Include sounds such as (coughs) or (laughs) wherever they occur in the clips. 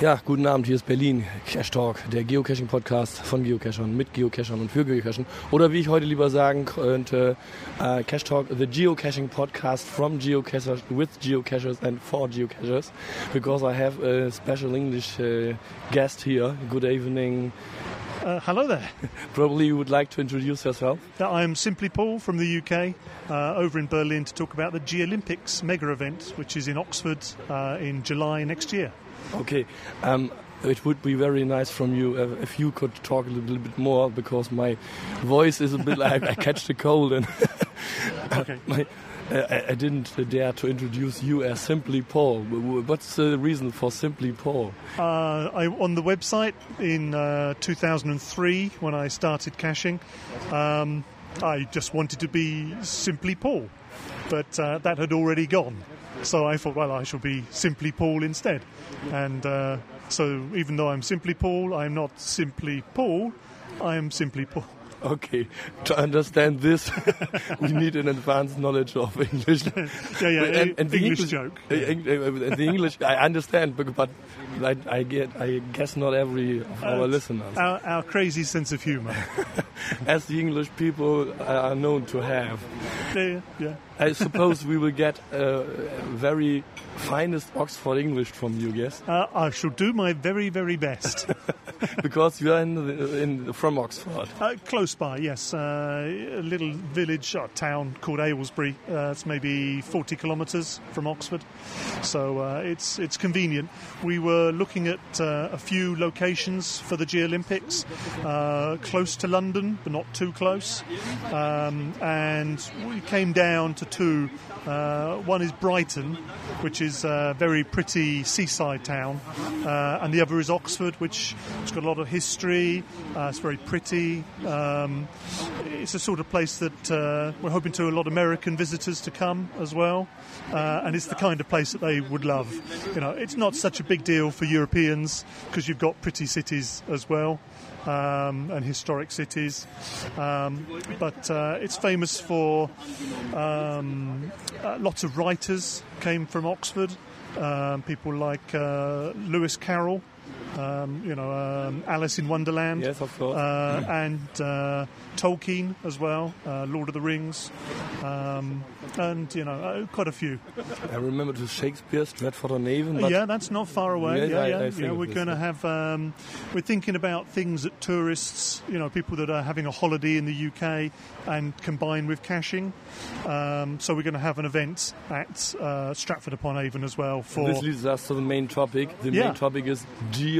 Ja, guten Abend, hier ist Berlin, Cash Talk, der Geocaching-Podcast von Geocachern, mit Geocachern und für Geocachern. Oder wie ich heute lieber sagen könnte, uh, Cash Talk, the Geocaching-Podcast from Geocachers, with Geocachers and for Geocachers. Because I have a special English uh, guest here. Good evening. Uh, hello there. (laughs) Probably you would like to introduce yourself. I'm Simply Paul from the UK, uh, over in Berlin to talk about the Geolympics mega event, which is in Oxford uh, in July next year. Okay. Um, it would be very nice from you uh, if you could talk a little bit more because my voice is a bit like I catch the cold and (laughs) Okay. (laughs) my, uh, I, I didn't dare to introduce you as Simply Paul. What's the reason for Simply Paul? Uh, I, on the website in uh, 2003, when I started caching, um, I just wanted to be Simply Paul, but uh, that had already gone. So I thought, well, I shall be Simply Paul instead. And uh, so even though I'm Simply Paul, I'm not Simply Paul, I am Simply Paul. Okay, to understand this, (laughs) we need an advanced knowledge of English. (laughs) Yeah, yeah, And- and the English English- joke. Uh, Eng- uh, the English, I understand, but, but I, I get, I guess not every of our Uh, listeners, Our, our crazy sense of humour. (laughs) as the English people are known to have. yeah, yeah. I suppose we will get uh, very finest Oxford English from you, yes, Uh, I shall do my very, very best. (laughs) because you are in, the, in from Oxford. uh, close by, yes. Uh, a little village or town called Aylesbury. Uh, it's maybe 40 kilometres from Oxford. So uh, it's, it's convenient. We were looking at uh, a few locations for the Geolympix, uh, close to London, but not too close. Um, and we came down to two. Uh, one is Brighton, which is a very pretty seaside town, uh, and the other is Oxford, which has got a lot of history. Uh, it's very pretty. Um, it's a sort of place that uh, we're hoping to a lot of American visitors to come as well, uh, and it's the kind of place that they would love. You know, it's not such a big deal for Europeans because you've got pretty cities as well. Um, and historic cities, um, but uh, it's famous for um, uh, lots of writers came from Oxford. Um, people like uh, Lewis Carroll, um, you know, um, Alice in Wonderland, Yes, of course. uh, (clears throat) and uh, Tolkien as well, uh, Lord of the Rings, um, and you know, uh, quite a few. I remember to Shakespeare, Stratford on Avon. Yeah, that's not far away. Yeah, I- yeah. I yeah we're going to have. Um, we're thinking about things that tourists, you know, people that are having a holiday in the UK, and combine with caching. Um, so we're going to have an event at uh, Stratford upon Avon as well for this leads us to the main topic. The Yeah. main topic is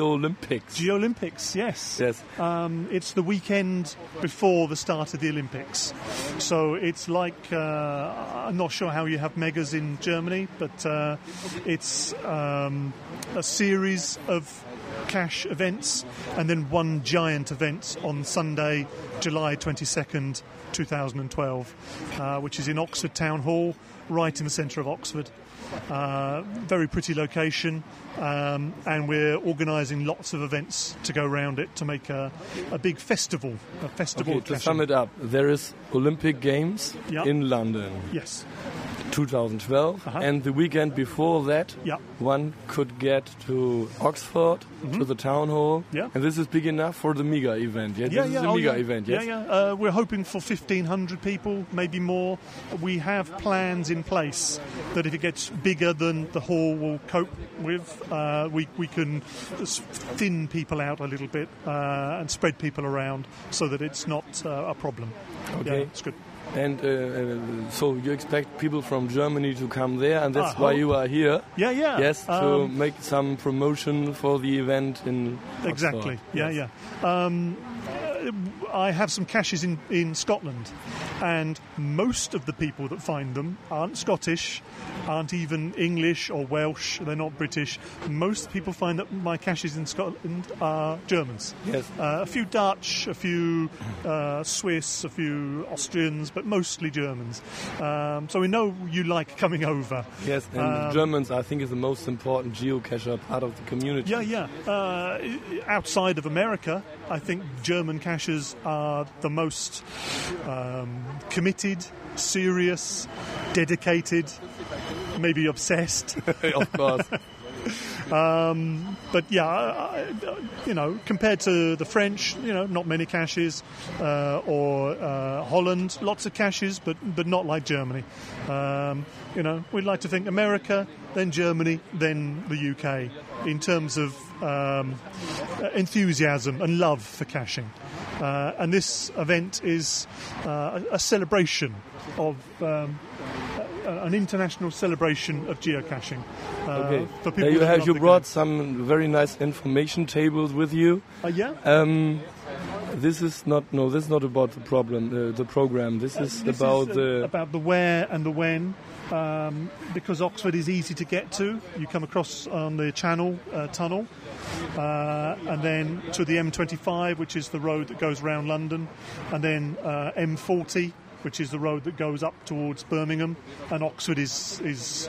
Geolympix. Geolympix. Yes. yes. Um, it's the weekend before the start of the Olympics. So it's like, uh, I'm not sure how you have megas in Germany, but uh, it's um, a series of cache events and then one giant event on Sunday, July 22nd, 2012, uh, which is in Oxford Town Hall, right in the centre of Oxford. Uh, very pretty location, um, and we're organising lots of events to go around it to make a, a big festival. A festival. Okay, to sum it up, there is Olympic Games Yeah. in London, Yes. 2012, Uh-huh. and the weekend before that, Yeah. one could get to Oxford to the town hall, Mm-hmm. Yeah. and this is big enough for the mega event. Yeah, Yeah, this yeah, is a oh, mega yeah. event. Yes. Yeah, yeah. Uh, we're hoping for 1,500 people, maybe more. We have plans in place that if it gets bigger than the hall will cope with, uh, we, we can thin people out a little bit uh, and spread people around so that it's not uh, a problem. Okay. Yeah, it's good. And uh, uh, so you expect people from Germany to come there, and that's I why you are here. Yeah, yeah. Yes, to Um, make some promotion for the event in Oxford. Exactly. Yeah, Yes. yeah. Um, uh, I have some caches in, in Scotland, and most of the people that find them aren't Scottish, aren't even English or Welsh. They're not British. Most people find that my caches in Scotland are Germans. Yes. Uh, a few Dutch, a few uh, Swiss, a few Austrians, but mostly Germans. Um, so we know you like coming over. Yes, and Um, Germans, I think, is the most important geocacher part of the community. Yeah, yeah. Uh, outside of America, I think German cachers are the most um, committed, serious, dedicated, maybe obsessed. (laughs) of course. (laughs) um, but yeah, I, I, you know, compared to the French, you know, not many caches, uh, or uh, Holland, lots of caches, but but not like Germany. Um, you know, we'd like to think America, then Germany, then the UK, in terms of um, enthusiasm and love for caching. Uh, and this event is uh, a, celebration of um, an international celebration of geocaching. Uh, Okay. For people There you have you brought some very nice information tables with you. Uh, yeah. Um, this is not no. This is not about the problem. Uh, the program. This is This about is, uh, the. about the where and the when. Um, because Oxford is easy to get to, you come across on the Channel uh, Tunnel, uh, and then to the M25, which is the road that goes round London, and then uh, M40, which is the road that goes up towards Birmingham, and Oxford is is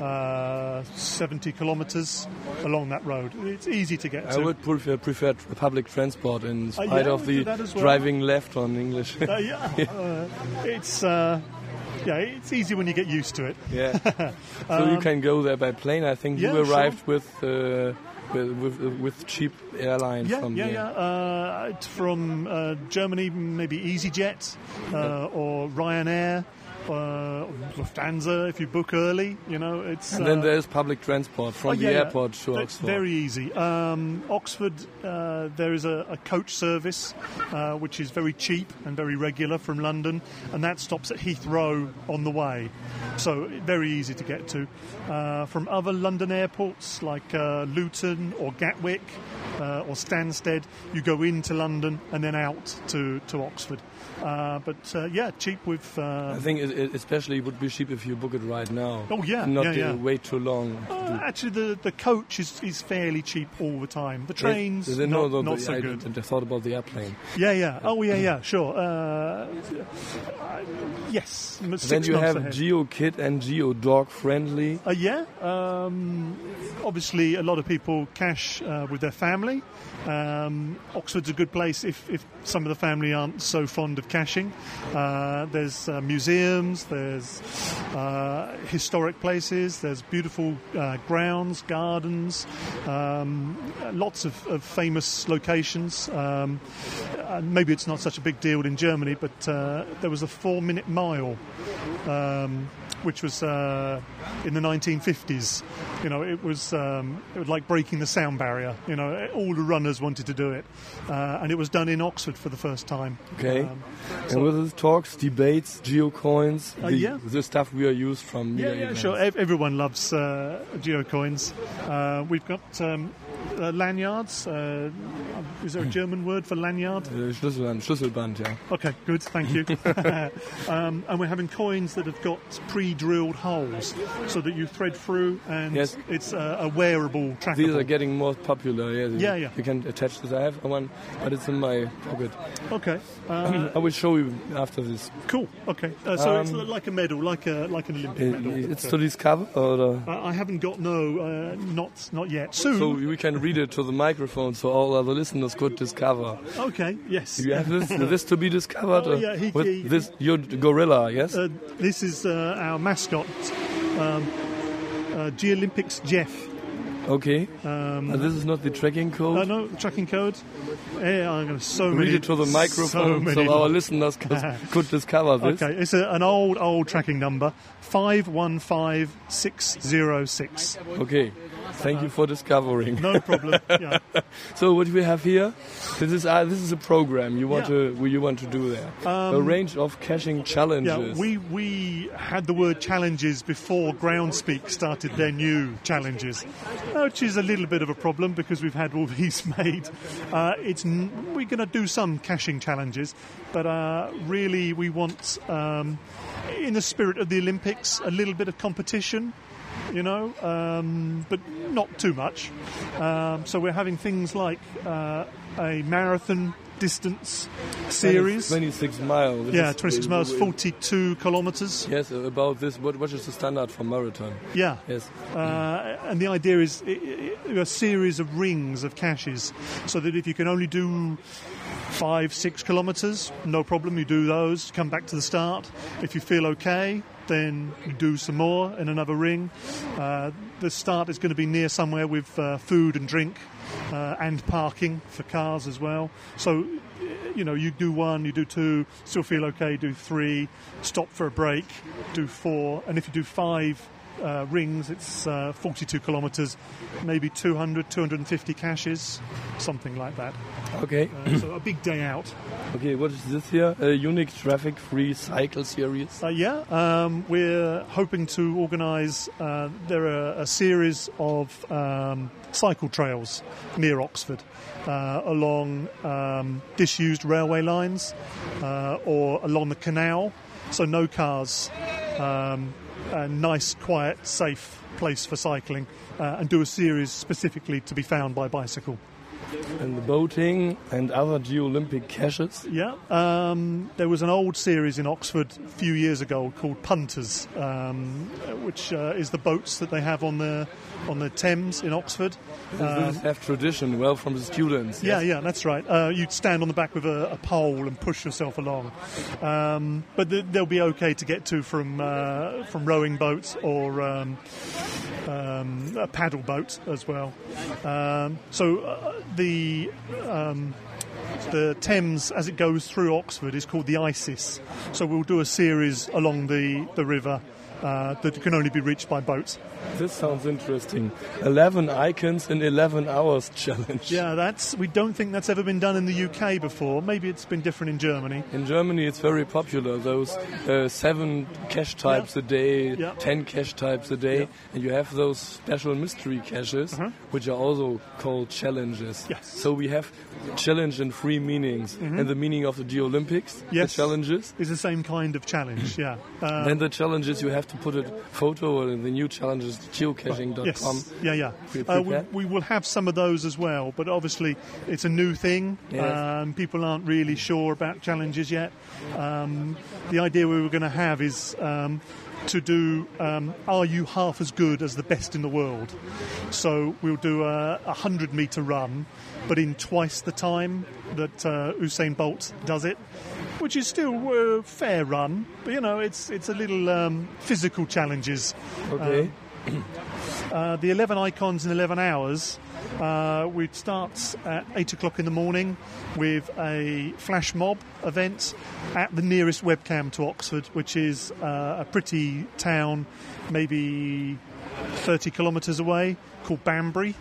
uh, 70 kilometres along that road. It's easy to get I to. would prefer, prefer public transport in Uh, spite yeah, of the do that as well. driving left on English. Uh, yeah, (laughs) uh, it's yeah, it's easy when you get used to it. yeah. (laughs) So you can go there by plane. I think Um, yeah, you sure. arrived with. Uh, with, with, with cheap airline Yeah, from yeah, here. yeah. Uh, from uh, Germany, maybe EasyJet uh, or Ryanair. Uh, Lufthansa, if you book early, you know it's. And then uh, there's public transport from Oh, the yeah, yeah. airport to That's Oxford. very easy. Um, Oxford, uh, there is a, a coach service uh, which is very cheap and very regular from London, and that stops at Heathrow on the way. So very easy to get to. Uh, from other London airports like uh, Luton or Gatwick uh, or Stansted, you go into London and then out to, to Oxford. Uh, but uh, yeah, cheap with. Uh, I think it, it especially it would be cheap if you book it right now. Oh, yeah, not yeah, yeah. wait too long. uh, actually, the, the coach is, is fairly cheap all the time. The trains, they- not, no, no, not the- so I, good. I thought about the airplane. Yeah, yeah. Oh, yeah, (laughs) yeah. Sure. Uh, uh, yes. then you have ahead. GeoKit and GeoDog friendly. Uh, yeah. Um, obviously, a lot of people cache uh, with their family. Um, Oxford's a good place if, if some of the family aren't so fond of caching. Uh, there's uh, there's uh, historic places, there's beautiful uh, grounds, gardens, um, lots of, of famous locations. Um, maybe it's not such a big deal in Germany, but uh, there was a four minute mile. Um, which was uh, in the 1950s. You know, it was um, it was like breaking the sound barrier. You know, all the runners wanted to do it, uh, and it was done in Oxford for the first time. Okay. Um, and with the talks, debates, geocoins, Uh, the, yeah. the stuff we are used from. yeah, yeah, events. sure. Ev- everyone loves uh, geocoins. Uh, we've got um, uh, lanyards. Uh, is there a German word for lanyard? Uh, Schlüsselband, Schlüsselband, yeah. Okay, good, thank you. (laughs) (laughs) um, and we're having coins that have got pre-drilled holes, so that you thread through, and Yes. it's uh, a wearable trackable. These are getting more popular. Yeah, Yeah, yeah. You can attach this. I have one, but it's in my pocket. okay, uh, (clears throat) I will show you after this. cool. Okay, uh, so it's Um, like a medal, like a like an Olympic It- medal. it's to discover, or uh, I haven't got no, uh, not not yet. Soon. so we can read it to the microphone, so all other listeners could discover. okay, yes. You have this, this to be discovered Oh, uh, yeah, he- with he- this your gorilla, yes? Uh, this is uh, our mascot, um, uh, Geolympix Jeff. okay. Um, this is not the tracking code. uh, no tracking code. Yeah, I'm going to so Read many. it to the microphone so, many our listeners (laughs) could, could discover this. Okay, it's a, an old, old tracking number, 515606. Okay. Thank you for discovering. No problem. Yeah. (laughs) So what we have here, this is uh, this is a program you want Yeah. to you want to do there. a range of caching challenges. Yeah, we, we had the word challenges before Groundspeak started their new challenges, which is a little bit of a problem because we've had all (laughs) these made. Uh, it's n- we're going to do some caching challenges, but uh, really we want, um, in the spirit of the Olympics, a little bit of competition. You know, um, but not too much. Um, so we're having things like uh, a marathon distance series. 26 miles. This Yeah, is- 26 miles, 42 kilometres. Yes, about this. What what is the standard for marathon? Yeah. Yes. Uh, and the idea is a series of rings of caches, so that if you can only do five, six kilometres, no problem, you do those, come back to the start. If you feel okay, then you do some more in another ring. Uh, the start is going to be near somewhere with uh, food and drink uh, and parking for cars as well. So, you know, you do one, you do two, still feel okay, do three, stop for a break, do four, and if you do five uh, rings, it's uh, 42 kilometres, maybe 200, 250 caches, something like that. Okay. Uh, so a big day out. Okay, what is this here? A unique traffic-free cycle series? Uh, yeah, um, we're hoping to organise. Uh, there are a series of um, cycle trails near Oxford uh, along um, disused railway lines uh, or along the canal, so no cars. Um, a nice, quiet, safe place for cycling, uh, and do a series specifically to be found by bicycle. And the boating and other Olympic caches? Yeah, um, there was an old series in Oxford a few years ago called Punters, um, which uh, is the boats that they have on the on the Thames in Oxford. Um, have tradition well from the students. Yeah, yes? yeah, that's right. Uh, you'd stand on the back with a, a pole and push yourself along, um, but th- they'll be okay to get to from uh, from rowing boats or um, um, a paddle boat as well. Um, so uh, the um, the Thames, as it goes through Oxford, is called the Isis. So we'll do a series along the the river uh, that can only be reached by boats. This sounds interesting. 11 icons in 11 hours (laughs) challenge. Yeah, that's we don't think that's ever been done in the UK before. Maybe it's been different in Germany. In Germany, it's very popular. Those uh, seven cache types Yeah. a day, Yeah. ten cache types a day, Yeah. and you have those special mystery caches, Uh-huh. which are also called challenges. Yes. Mm-hmm. So we have challenge in three meanings, and the meaning of the Geolympix, Yes. the challenges. is the same kind of challenge. Yeah. Um, then the challenges you have to put a photo in the new challenges geocaching.com. Yes. Yeah, yeah. We Uh, we, we will have some of those as well, but obviously it's a new thing. Yes. Um, people aren't really sure about challenges yet. Um, the idea we were going to have is um, to do um, Are You Half as Good as the Best in the World? So we'll do a, a 100 metre run, but in twice the time that uh, Usain Bolt does it. Which is still a fair run, but you know it's it's a little um, physical challenges. Okay. (coughs) Uh, the 11 icons in 11 hours. Uh, we'd start at 8 o'clock in the morning with a flash mob event at the nearest webcam to Oxford, which is uh, a pretty town, maybe 30 kilometres away, called Banbury,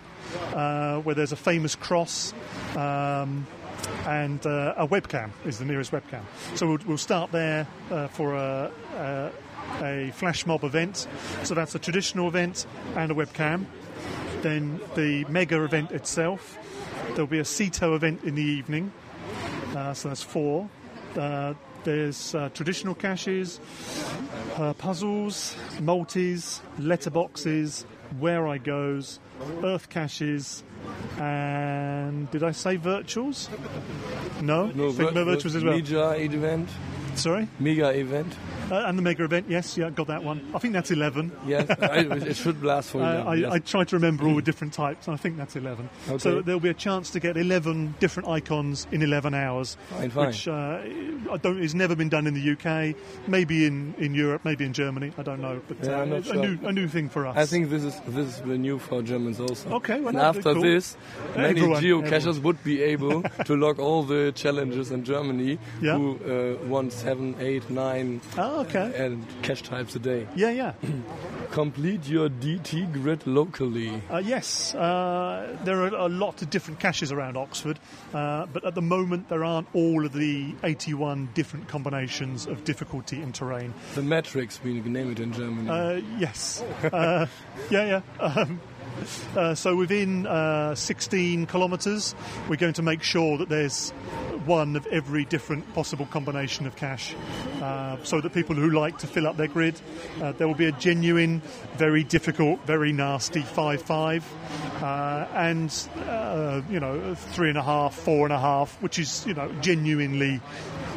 uh, where there's a famous cross. Um, and uh, a webcam is the nearest webcam. So we'll, we'll start there uh, for a, a, a flash mob event. So that's a traditional event and a webcam. Then the mega event itself. There'll be a CITO event in the evening. Uh, so that's four. Uh, there's uh, traditional caches, uh, puzzles, multis, letterboxes, Wherigos, earth caches, and did I say virtuals? No, No, Think vir- about virtuals as well. Mega event. Sorry, Mega event. Uh, and the mega event. Yes, yeah, got that one. I think that's eleven. Yes, I, it should last for (laughs) Uh, 11, I, yes. I tried to remember all the different types, and I think that's 11. So there'll be a chance to get 11 different icons in 11 hours, Fine, fine. which uh, I don't. It's never been done in the UK. Maybe in, in Europe, maybe in Germany. I don't know, but Yeah, uh, I'm not a sure. new a new thing for us. I think this is this is the new for Germans also. Okay, well, and after cool. this, many Everyone, geocachers everyone. would be able (laughs) to log all the challenges in Germany Yeah. who uh, want seven, eight, nine, Oh, okay. and cache types a day. Yeah, yeah. (clears throat) Complete your DT grid locally. Uh, yes, uh, there are a lot of different caches around Oxford, uh, but at the moment there aren't all of the 81 different combinations of difficulty and terrain. The matrix, we name it in Germany. Uh, yes. Uh, (laughs) yeah, yeah. Um, uh, so within uh, 16 kilometres, we're going to make sure that there's one of every different possible combination of cache uh, so that people who like to fill up their grid, uh, there will be a genuine, very difficult, very nasty five-five, uh, and uh, you know three and a half, four and a half, which is you know genuinely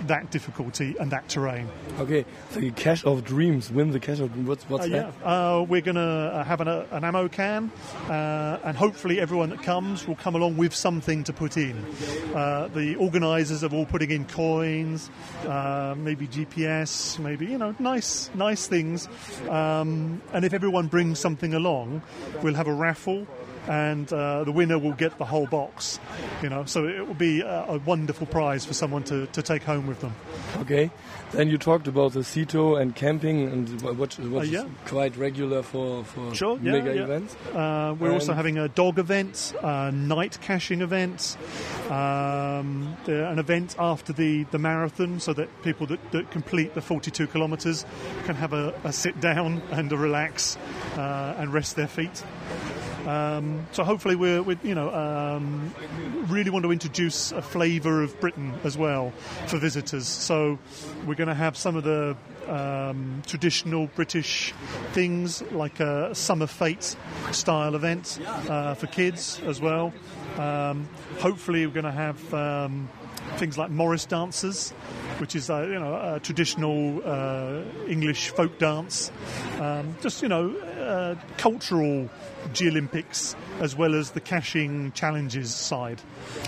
that difficulty and that terrain. okay, the cache of dreams. Win the cache of dreams. What's, what's Uh, that? uh, we're going to uh, have an, uh, an ammo can, uh, and hopefully everyone that comes will come along with something to put in. Uh, the organisers are all putting in coins, uh, maybe GPS, maybe you know nice nice things. Um, and if everyone brings something along, we'll have a raffle and uh, the winner will get the whole box. You know, so it will be a, a, wonderful prize for someone to, to take home with them. Okay, then you talked about the CITO and camping and what, what uh, yeah. quite regular for, for sure, mega yeah. events. Uh, we're and also having a dog event, a night caching event, um, an event after the, the marathon so that people that, that complete the 42 kilometres can have a, a, sit down and a relax uh, and rest their feet. Um, so hopefully we're, we're you know um, really want to introduce a flavour of Britain as well for visitors. So we're going to have some of the um, traditional British things like a summer fete style event uh, for kids as well. Um, hopefully we're going to have um, things like Morris dancers, which is uh, you know a traditional uh, English folk dance. Um, just you know uh, cultural Olympics as well as the caching challenges side.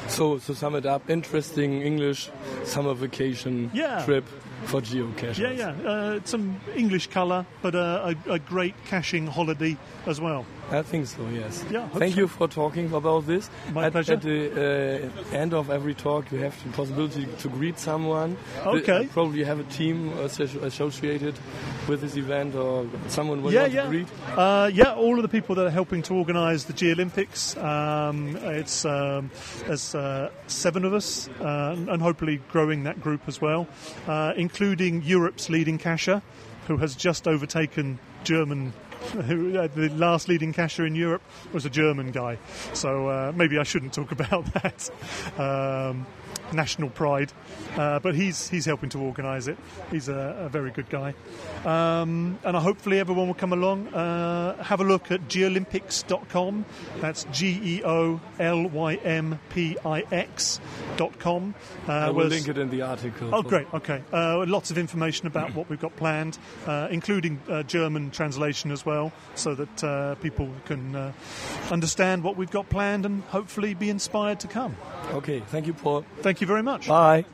So to sum it up, interesting English summer vacation yeah. trip for geocaching. Yeah, yeah. Uh, some English colour, but uh, a, a, great caching holiday as well. I think so, yes. Yeah, Thank so. you for talking about this. My at, pleasure. At the uh, end of every talk, you have the possibility to greet someone. Okay. The, probably have a team associated with this event or someone will yeah, want yeah. to greet. Uh, yeah, all of the people that are helping to organise the Geolympix. Um, it's um, there's uh, seven of us, uh, and hopefully growing that group as well, uh, including Europe's leading cacher, who has just overtaken German uh, (laughs) the last leading cacher in Europe was a German guy. So uh, maybe I shouldn't talk (laughs) about that. Um, national pride, uh, but he's he's helping to organise it. He's a, a, very good guy, um, and I hopefully everyone will come along. Uh, have a look at geolympix.com. That's G E O L Y M P I X dot com. Uh, I will link it in the article. Oh, great. Okay, uh, lots of information about what we've got planned, uh, including uh, German translation as well, so that people can understand what we've got planned and hopefully be inspired to come. Okay, thank you, Paul. Thank you very much. Bye.